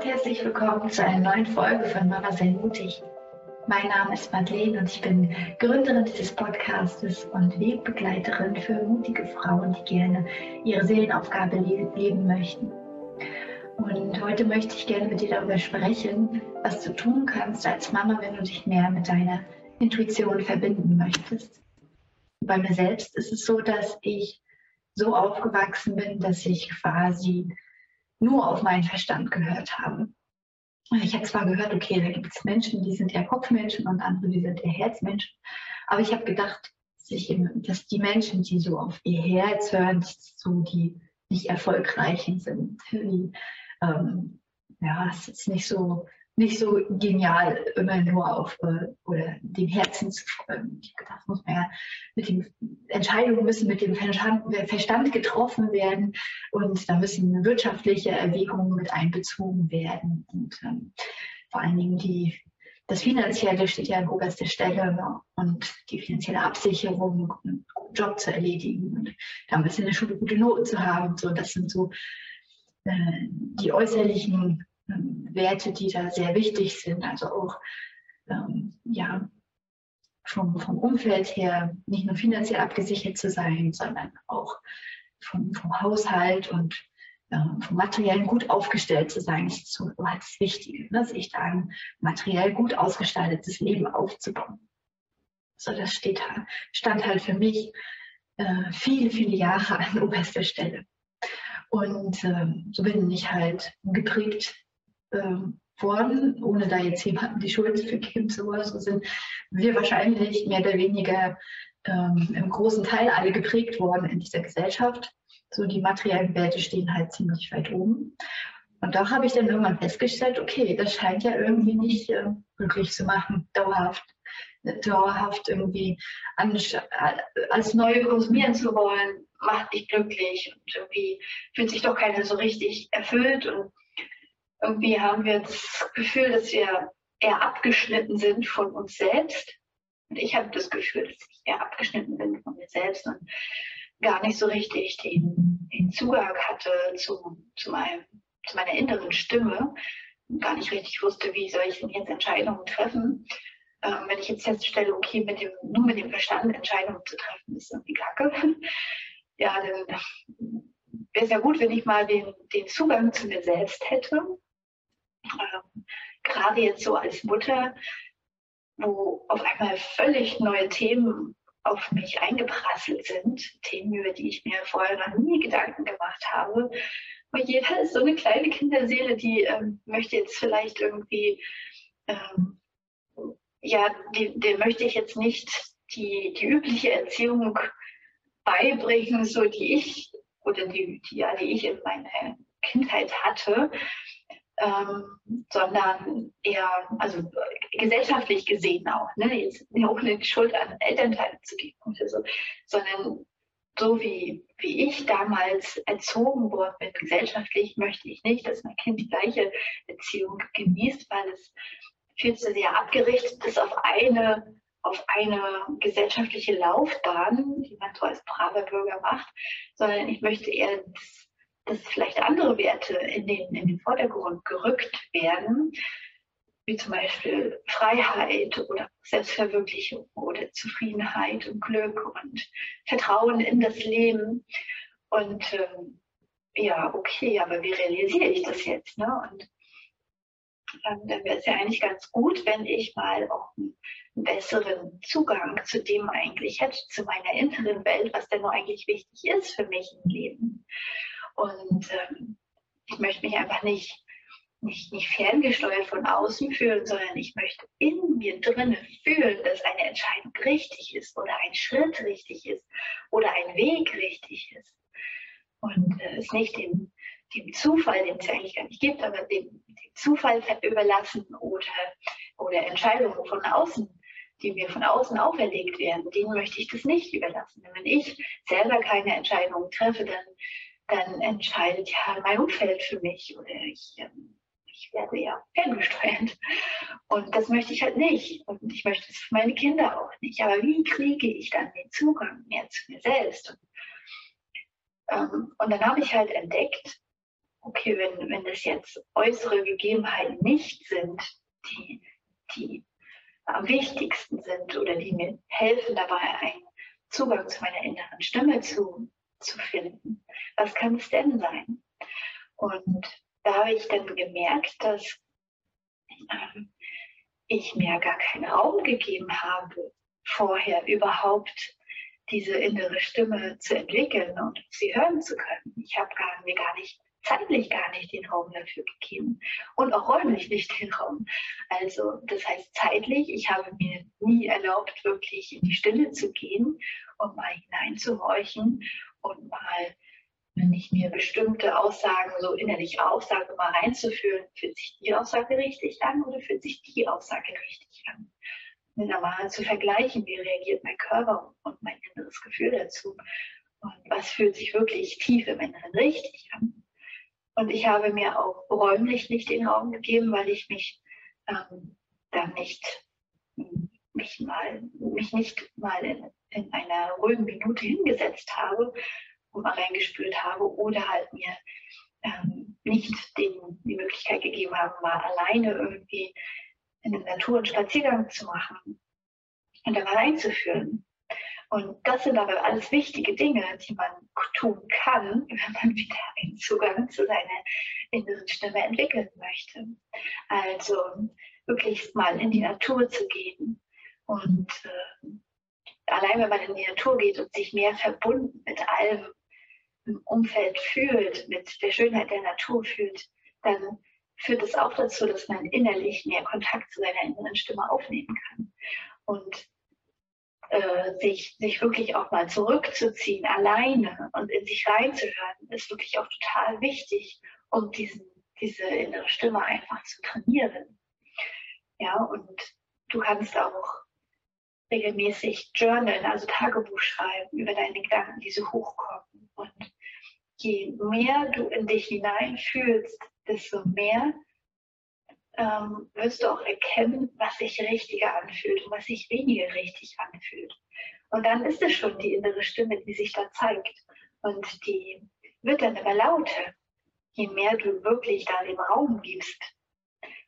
und herzlich willkommen zu einer neuen Folge von Mama sei mutig. Mein Name ist Madeleine und ich bin Gründerin dieses Podcastes und Wegbegleiterin für mutige Frauen, die gerne ihre Seelenaufgabe leben möchten. Und heute möchte ich gerne mit dir darüber sprechen, was du tun kannst als Mama, wenn du dich mehr mit deiner Intuition verbinden möchtest. Bei mir selbst ist es so, dass ich so aufgewachsen bin, dass ich quasi nur auf meinen Verstand gehört habe. Ich habe zwar gehört, okay, da gibt es Menschen, die sind eher Kopfmenschen und andere, die sind eher Herzmenschen. Aber ich habe gedacht, dass, die Menschen, die so auf ihr Herz hören, so die nicht erfolgreichen sind, die ähm, ja, es ist nicht so nicht so genial, immer nur auf äh, oder dem Herzen zu folgen. Ich gedacht, muss man ja mit dem Entscheidungen müssen mit dem Verstand getroffen werden und da müssen wirtschaftliche Erwägungen mit einbezogen werden und ähm, vor allen Dingen die das Finanzielle steht ja an oberster Stelle und die finanzielle Absicherung, einen guten Job zu erledigen und da ein bisschen eine Schule gute Noten zu haben. So, das sind so äh, die äußerlichen ähm, Werte, die da sehr wichtig sind. Also auch ähm, ja, vom, vom Umfeld her nicht nur finanziell abgesichert zu sein, sondern auch vom, vom Haushalt und ähm, vom Materiellen gut aufgestellt zu sein, ist so das Wichtige, ne? sich da ein materiell gut ausgestaltetes Leben aufzubauen. So, das steht, stand halt für mich äh, viele, viele Jahre an oberster Stelle. Und ähm, so bin ich halt geprägt ähm, worden, ohne da jetzt jemanden die Schuld für geben zu wollen. Sind wir wahrscheinlich mehr oder weniger ähm, im großen Teil alle geprägt worden in dieser Gesellschaft. So die materiellen Werte stehen halt ziemlich weit oben. Und da habe ich dann irgendwann festgestellt, okay, das scheint ja irgendwie nicht äh, glücklich zu machen, dauerhaft dauerhaft irgendwie alles Neue konsumieren zu wollen, macht nicht glücklich und irgendwie fühlt sich doch keiner so richtig erfüllt und irgendwie haben wir das Gefühl, dass wir eher abgeschnitten sind von uns selbst. Und ich habe das Gefühl, dass ich eher abgeschnitten bin von mir selbst und gar nicht so richtig den, den Zugang hatte zu, zu, meinem, zu meiner inneren Stimme und gar nicht richtig wusste, wie soll ich denn jetzt Entscheidungen treffen. Ähm, wenn ich jetzt feststelle, okay, mit dem, nur mit dem Verstand Entscheidungen zu treffen, ist irgendwie kacke. Ja, dann wäre es ja gut, wenn ich mal den, den Zugang zu mir selbst hätte ähm, gerade jetzt so als Mutter, wo auf einmal völlig neue Themen auf mich eingeprasselt sind, Themen, über die ich mir vorher noch nie Gedanken gemacht habe. Und jeder ist so eine kleine Kinderseele, die ähm, möchte jetzt vielleicht irgendwie, ähm, ja, dem möchte ich jetzt nicht die, die übliche Erziehung beibringen, so die ich oder die, die, ja, die ich in meiner Kindheit hatte, ähm, sondern eher, also gesellschaftlich gesehen auch, ne? jetzt auch nicht Schuld an Elternteile zu geben oder so, sondern so wie, wie ich damals erzogen worden bin, gesellschaftlich möchte ich nicht, dass mein Kind die gleiche Erziehung genießt, weil es viel zu sehr abgerichtet ist auf eine auf eine gesellschaftliche Laufbahn, die man so als braver Bürger macht, sondern ich möchte eher das dass vielleicht andere Werte in den, in den Vordergrund gerückt werden, wie zum Beispiel Freiheit oder Selbstverwirklichung oder Zufriedenheit und Glück und Vertrauen in das Leben. Und ähm, ja, okay, aber wie realisiere ich das jetzt? Ne? Und ähm, dann wäre es ja eigentlich ganz gut, wenn ich mal auch einen, besseren Zugang zu dem eigentlich hätte, zu meiner inneren Welt, was denn nur eigentlich wichtig ist für mich im Leben. Und ähm, ich möchte mich einfach nicht, nicht, nicht ferngesteuert von außen fühlen, sondern ich möchte in mir drinnen fühlen, dass eine Entscheidung richtig ist oder ein Schritt richtig ist oder ein Weg richtig ist. Und äh, es nicht dem, dem Zufall, den es ja eigentlich gar nicht gibt, aber dem, dem Zufall überlassen oder, oder Entscheidungen von außen die mir von außen auferlegt werden, denen möchte ich das nicht überlassen. Denn wenn ich selber keine Entscheidungen treffe, dann dann entscheidet ja mein Umfeld für mich oder ich, ähm, ich werde ja ferngesteuert. Und das möchte ich halt nicht. Und ich möchte es für meine Kinder auch nicht. Aber wie kriege ich dann den Zugang mehr zu mir selbst? Und, ähm, und dann habe ich halt entdeckt, okay, wenn, wenn das jetzt äußere Gegebenheiten nicht sind, die, die am wichtigsten sind oder die mir helfen dabei, einen Zugang zu meiner inneren Stimme zu, zu finden, was kann es denn sein? Und da habe ich dann gemerkt, dass ähm, ich mir gar keinen Raum gegeben habe, vorher überhaupt diese innere Stimme zu entwickeln und sie hören zu können. Ich habe gar, mir gar nicht zeitlich gar nicht den Raum dafür gegeben und auch räumlich nicht den Raum. Also das heißt zeitlich, ich habe mir nie erlaubt, wirklich in die Stille zu gehen und mal hineinzuhorchen und mal, wenn ich mir bestimmte Aussagen so innerlich Aussage mal reinzuführen, fühlt sich die Aussage richtig an oder fühlt sich die Aussage richtig an? Dann mal zu vergleichen, wie reagiert mein Körper und mein inneres Gefühl dazu und was fühlt sich wirklich tief im Inneren richtig an. Und ich habe mir auch räumlich nicht den Raum gegeben, weil ich mich ähm, dann nicht mich mal mich nicht mal in, in einer ruhigen Minute hingesetzt habe und mal reingespürt habe oder halt mir ähm, nicht den, die Möglichkeit gegeben habe, mal alleine irgendwie in der Natur einen Spaziergang zu machen und da mal reinzuführen. Und das sind aber alles wichtige Dinge, die man tun kann, wenn man wieder einen Zugang zu seiner inneren Stimme entwickeln möchte. Also wirklich mal in die Natur zu gehen und äh, allein wenn man in die Natur geht und sich mehr verbunden mit allem im Umfeld fühlt, mit der Schönheit der Natur fühlt, dann führt es auch dazu, dass man innerlich mehr Kontakt zu seiner inneren Stimme aufnehmen kann. Und äh, sich, sich wirklich auch mal zurückzuziehen, alleine und in sich reinzuhören, ist wirklich auch total wichtig, um diesen, diese innere Stimme einfach zu trainieren. Ja, und du kannst auch regelmäßig journalen, also Tagebuch schreiben über deine Gedanken, die so hochkommen. Und je mehr du in dich hineinfühlst, desto mehr ähm, wirst du auch erkennen, was sich richtiger anfühlt und was sich weniger richtig anfühlt. Und dann ist es schon die innere Stimme, die sich da zeigt. Und die wird dann immer lauter, je mehr du wirklich da den Raum gibst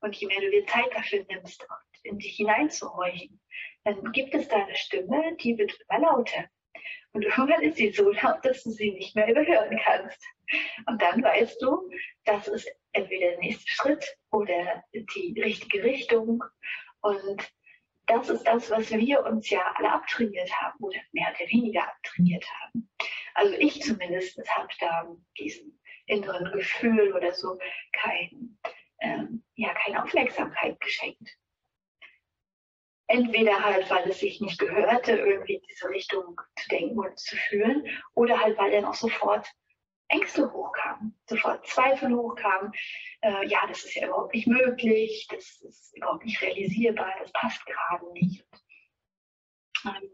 und je mehr du dir Zeit dafür nimmst, in dich hineinzuhorchen. Dann gibt es da eine Stimme, die wird immer lauter. Und irgendwann ist sie so laut, dass du sie nicht mehr überhören kannst. Und dann weißt du, das ist entweder der nächste Schritt oder die richtige Richtung. Und das ist das, was wir uns ja alle abtrainiert haben oder mehr oder weniger abtrainiert haben. Also ich zumindest habe da diesen inneren Gefühl oder so kein, ähm, ja, keine Aufmerksamkeit geschenkt. Entweder halt, weil es sich nicht gehörte, irgendwie in diese Richtung zu denken und zu fühlen, oder halt, weil dann auch sofort Ängste hochkamen, sofort Zweifel hochkamen. Äh, ja, das ist ja überhaupt nicht möglich, das ist überhaupt nicht realisierbar, das passt gerade nicht. Ähm,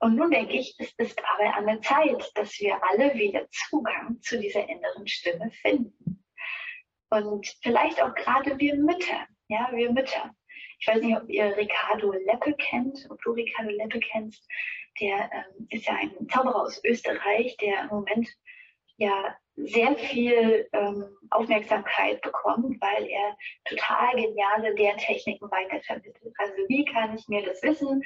und nun denke ich, es ist aber an der Zeit, dass wir alle wieder Zugang zu dieser inneren Stimme finden. Und vielleicht auch gerade wir Mütter, ja, wir Mütter. Ich weiß nicht, ob ihr Ricardo Leppe kennt, ob du Ricardo Leppe kennst. Der ähm, ist ja ein Zauberer aus Österreich, der im Moment ja sehr viel ähm, Aufmerksamkeit bekommt, weil er total geniale Lerntechniken weitervermittelt. Also wie kann ich mir das Wissen,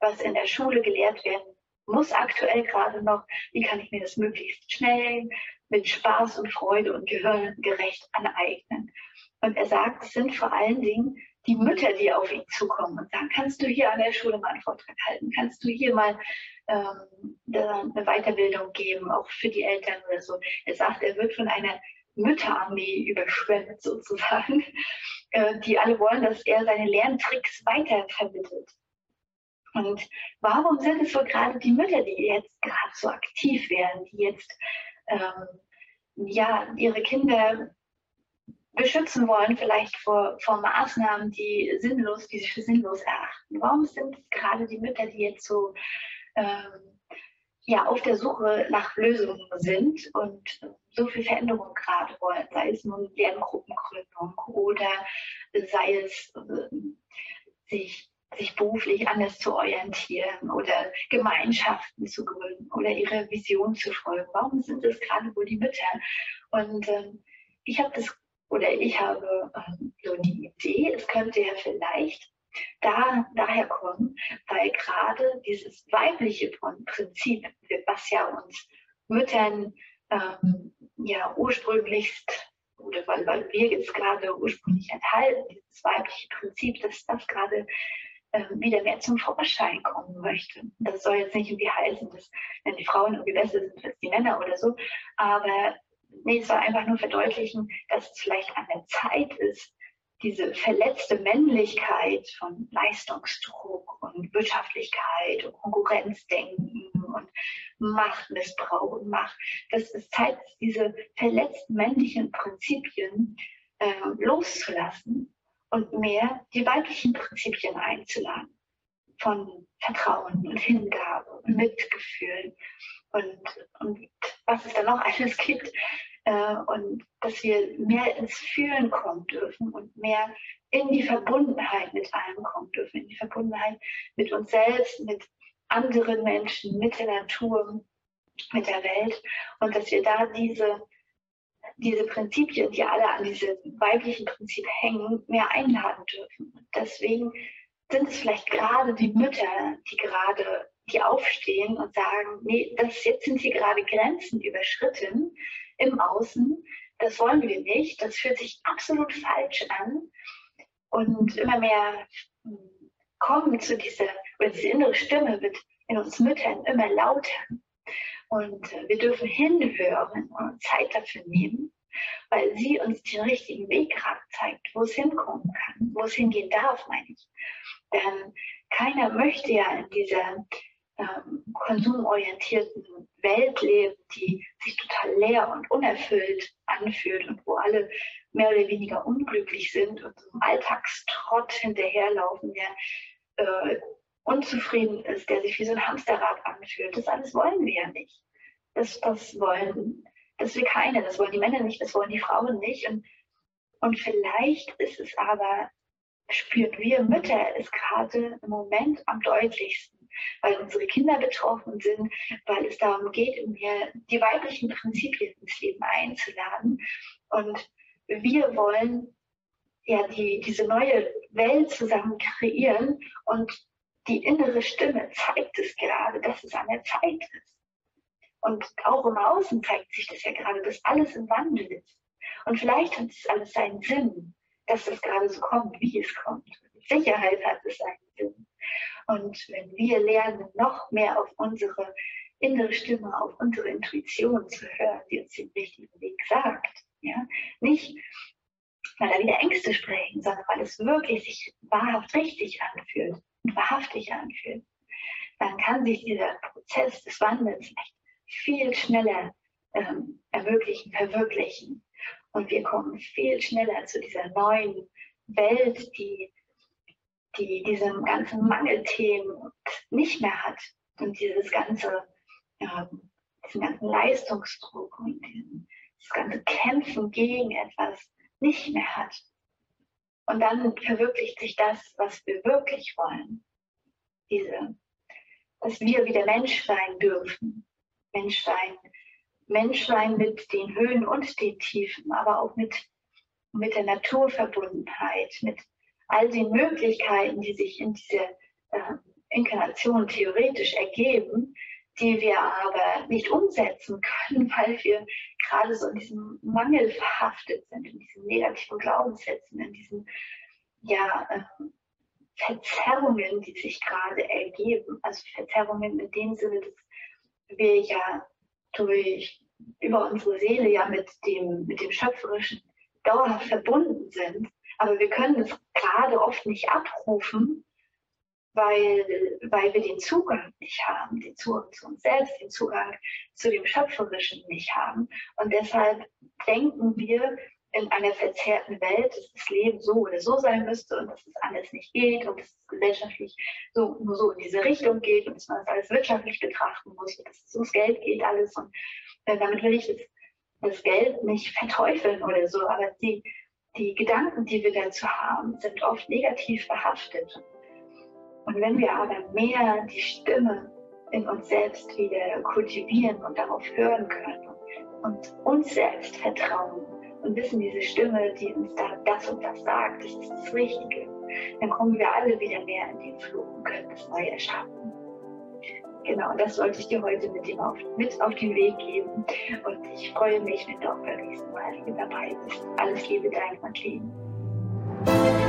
was in der Schule gelehrt werden muss, aktuell gerade noch, wie kann ich mir das möglichst schnell mit Spaß und Freude und gehirngerecht aneignen. Und er sagt, es sind vor allen Dingen die Mütter, die auf ihn zukommen und sagen, kannst du hier an der Schule mal einen Vortrag halten? Kannst du hier mal ähm, eine Weiterbildung geben, auch für die Eltern oder so? Er sagt, er wird von einer Mütterarmee überschwemmt sozusagen, äh, die alle wollen, dass er seine Lerntricks weitervermittelt. Und warum sind es wohl gerade die Mütter, die jetzt gerade so aktiv werden, die jetzt ähm, ja ihre Kinder beschützen wollen, vielleicht vor, vor Maßnahmen, die sinnlos, die sich für sinnlos erachten. Warum sind gerade die Mütter, die jetzt so ähm, ja, auf der Suche nach Lösungen sind und so viel Veränderung gerade wollen, sei es nun Lerngruppengründung oder sei es äh, sich, sich beruflich anders zu orientieren oder Gemeinschaften zu gründen oder ihre Vision zu folgen. Warum sind es gerade wohl die Mütter? Und ähm, ich habe das oder ich habe ähm, so die Idee, es könnte ja vielleicht da, daher kommen, weil gerade dieses weibliche Prinzip, was ja uns Müttern ähm, ja ursprünglichst oder weil, weil wir jetzt gerade ursprünglich enthalten, dieses weibliche Prinzip, dass das gerade äh, wieder mehr zum Vorschein kommen möchte. Das soll jetzt nicht irgendwie heißen, dass wenn die Frauen irgendwie besser sind als die Männer oder so, aber nee, es soll einfach nur verdeutlichen, dass es vielleicht an der Zeit ist, diese verletzte Männlichkeit von Leistungsdruck und Wirtschaftlichkeit und Konkurrenzdenken und Machtmissbrauch und Macht, dass es Zeit ist, diese verletzten männlichen Prinzipien äh, loszulassen und mehr die weiblichen Prinzipien einzuladen. Von Vertrauen und Hingabe und Mitgefühl und, und was es da noch alles gibt, äh, und dass wir mehr ins Fühlen kommen dürfen und mehr in die Verbundenheit mit allem kommen dürfen, in die Verbundenheit mit uns selbst, mit anderen Menschen, mit der Natur, mit der Welt und dass wir da diese, diese Prinzipien, die alle an diese weiblichen Prinzip hängen, mehr einladen dürfen. Und deswegen sind es vielleicht gerade die Mütter, die gerade die aufstehen und sagen, nee, das, jetzt sind hier gerade Grenzen überschritten im Außen. Das wollen wir nicht. Das fühlt sich absolut falsch an. Und immer mehr hm, kommen zu dieser, oder diese innere Stimme wird in uns Müttern immer lauter. Und äh, wir dürfen hinhören und Zeit dafür nehmen, weil sie uns den richtigen Weg gerade zeigt, wo es hinkommen kann, wo es hingehen darf, meine ich. Denn keiner möchte ja in dieser konsumorientierten Welt leben, die sich total leer und unerfüllt anfühlt und wo alle mehr oder weniger unglücklich sind und einem Alltagstrott hinterherlaufen, der äh, unzufrieden ist, der sich wie so ein Hamsterrad anfühlt. Das alles wollen wir ja nicht. Das, das wollen, das will keiner, das wollen die Männer nicht, das wollen die Frauen nicht. Und, und vielleicht ist es aber, spüren wir Mütter es gerade im Moment am deutlichsten weil unsere Kinder betroffen sind, weil es darum geht, mehr die weiblichen Prinzipien ins Leben einzuladen. Und wir wollen ja die, diese neue Welt zusammen kreieren und die innere Stimme zeigt es gerade, dass es an der Zeit ist. Und auch im Außen zeigt sich das ja gerade, dass alles im Wandel ist. Und vielleicht hat es alles seinen Sinn, dass das gerade so kommt, wie es kommt. Mit Sicherheit hat es seinen Sinn. Und wenn wir lernen, noch mehr auf unsere innere Stimme, auf unsere Intuition zu hören, die uns den richtigen Weg sagt, ja, nicht weil da wieder Ängste sprechen, sondern weil es wirklich sich wahrhaft richtig anfühlt und wahrhaftig anfühlt, dann kann sich dieser Prozess des Wandels echt viel schneller ähm, ermöglichen, verwirklichen. Und wir kommen viel schneller zu dieser neuen Welt, die die diese ganzen Mangelthemen nicht mehr hat und dieses ganze, ja, diesen ganzen Leistungsdruck und diesen, das ganze Kämpfen gegen etwas nicht mehr hat. Und dann verwirklicht sich das, was wir wirklich wollen. Diese, dass wir wieder Mensch sein dürfen. Mensch sein. Mensch sein mit den Höhen und den Tiefen, aber auch mit, mit der Naturverbundenheit, mit all die Möglichkeiten, die sich in dieser äh, Inkarnation theoretisch ergeben, die wir aber nicht umsetzen können, weil wir gerade so in diesem Mangel verhaftet sind, in diesen negativen Glaubenssätzen, in diesen ja, äh, Verzerrungen, die sich gerade ergeben. Also Verzerrungen in dem Sinne, dass wir ja durch über unsere Seele ja mit dem, mit dem Schöpferischen dauerhaft verbunden sind aber wir können es gerade oft nicht abrufen, weil, weil wir den Zugang nicht haben, den Zugang zu uns selbst, den Zugang zu dem Schöpferischen nicht haben. Und deshalb denken wir in einer verzerrten Welt, dass das Leben so oder so sein müsste und dass es alles nicht geht und dass es gesellschaftlich so, nur so in diese Richtung geht und dass man das alles wirtschaftlich betrachten muss und dass es ums Geld geht alles. Und äh, damit will ich das, das Geld nicht verteufeln oder so, aber die, die Gedanken, die wir dazu haben, sind oft negativ behaftet. Und wenn wir aber mehr die Stimme in uns selbst wieder kultivieren und darauf hören können und uns selbst vertrauen und wissen, diese Stimme, die uns da das und das sagt, das ist das Richtige, dann kommen wir alle wieder mehr in den Flug und können das neu erschaffen. Genau, das wollte ich dir heute mit, dem auf, mit auf den Weg geben. Und ich freue mich, wenn du auch beim nächsten Mal wieder dabei bist. Alles Liebe, dein Madeleine.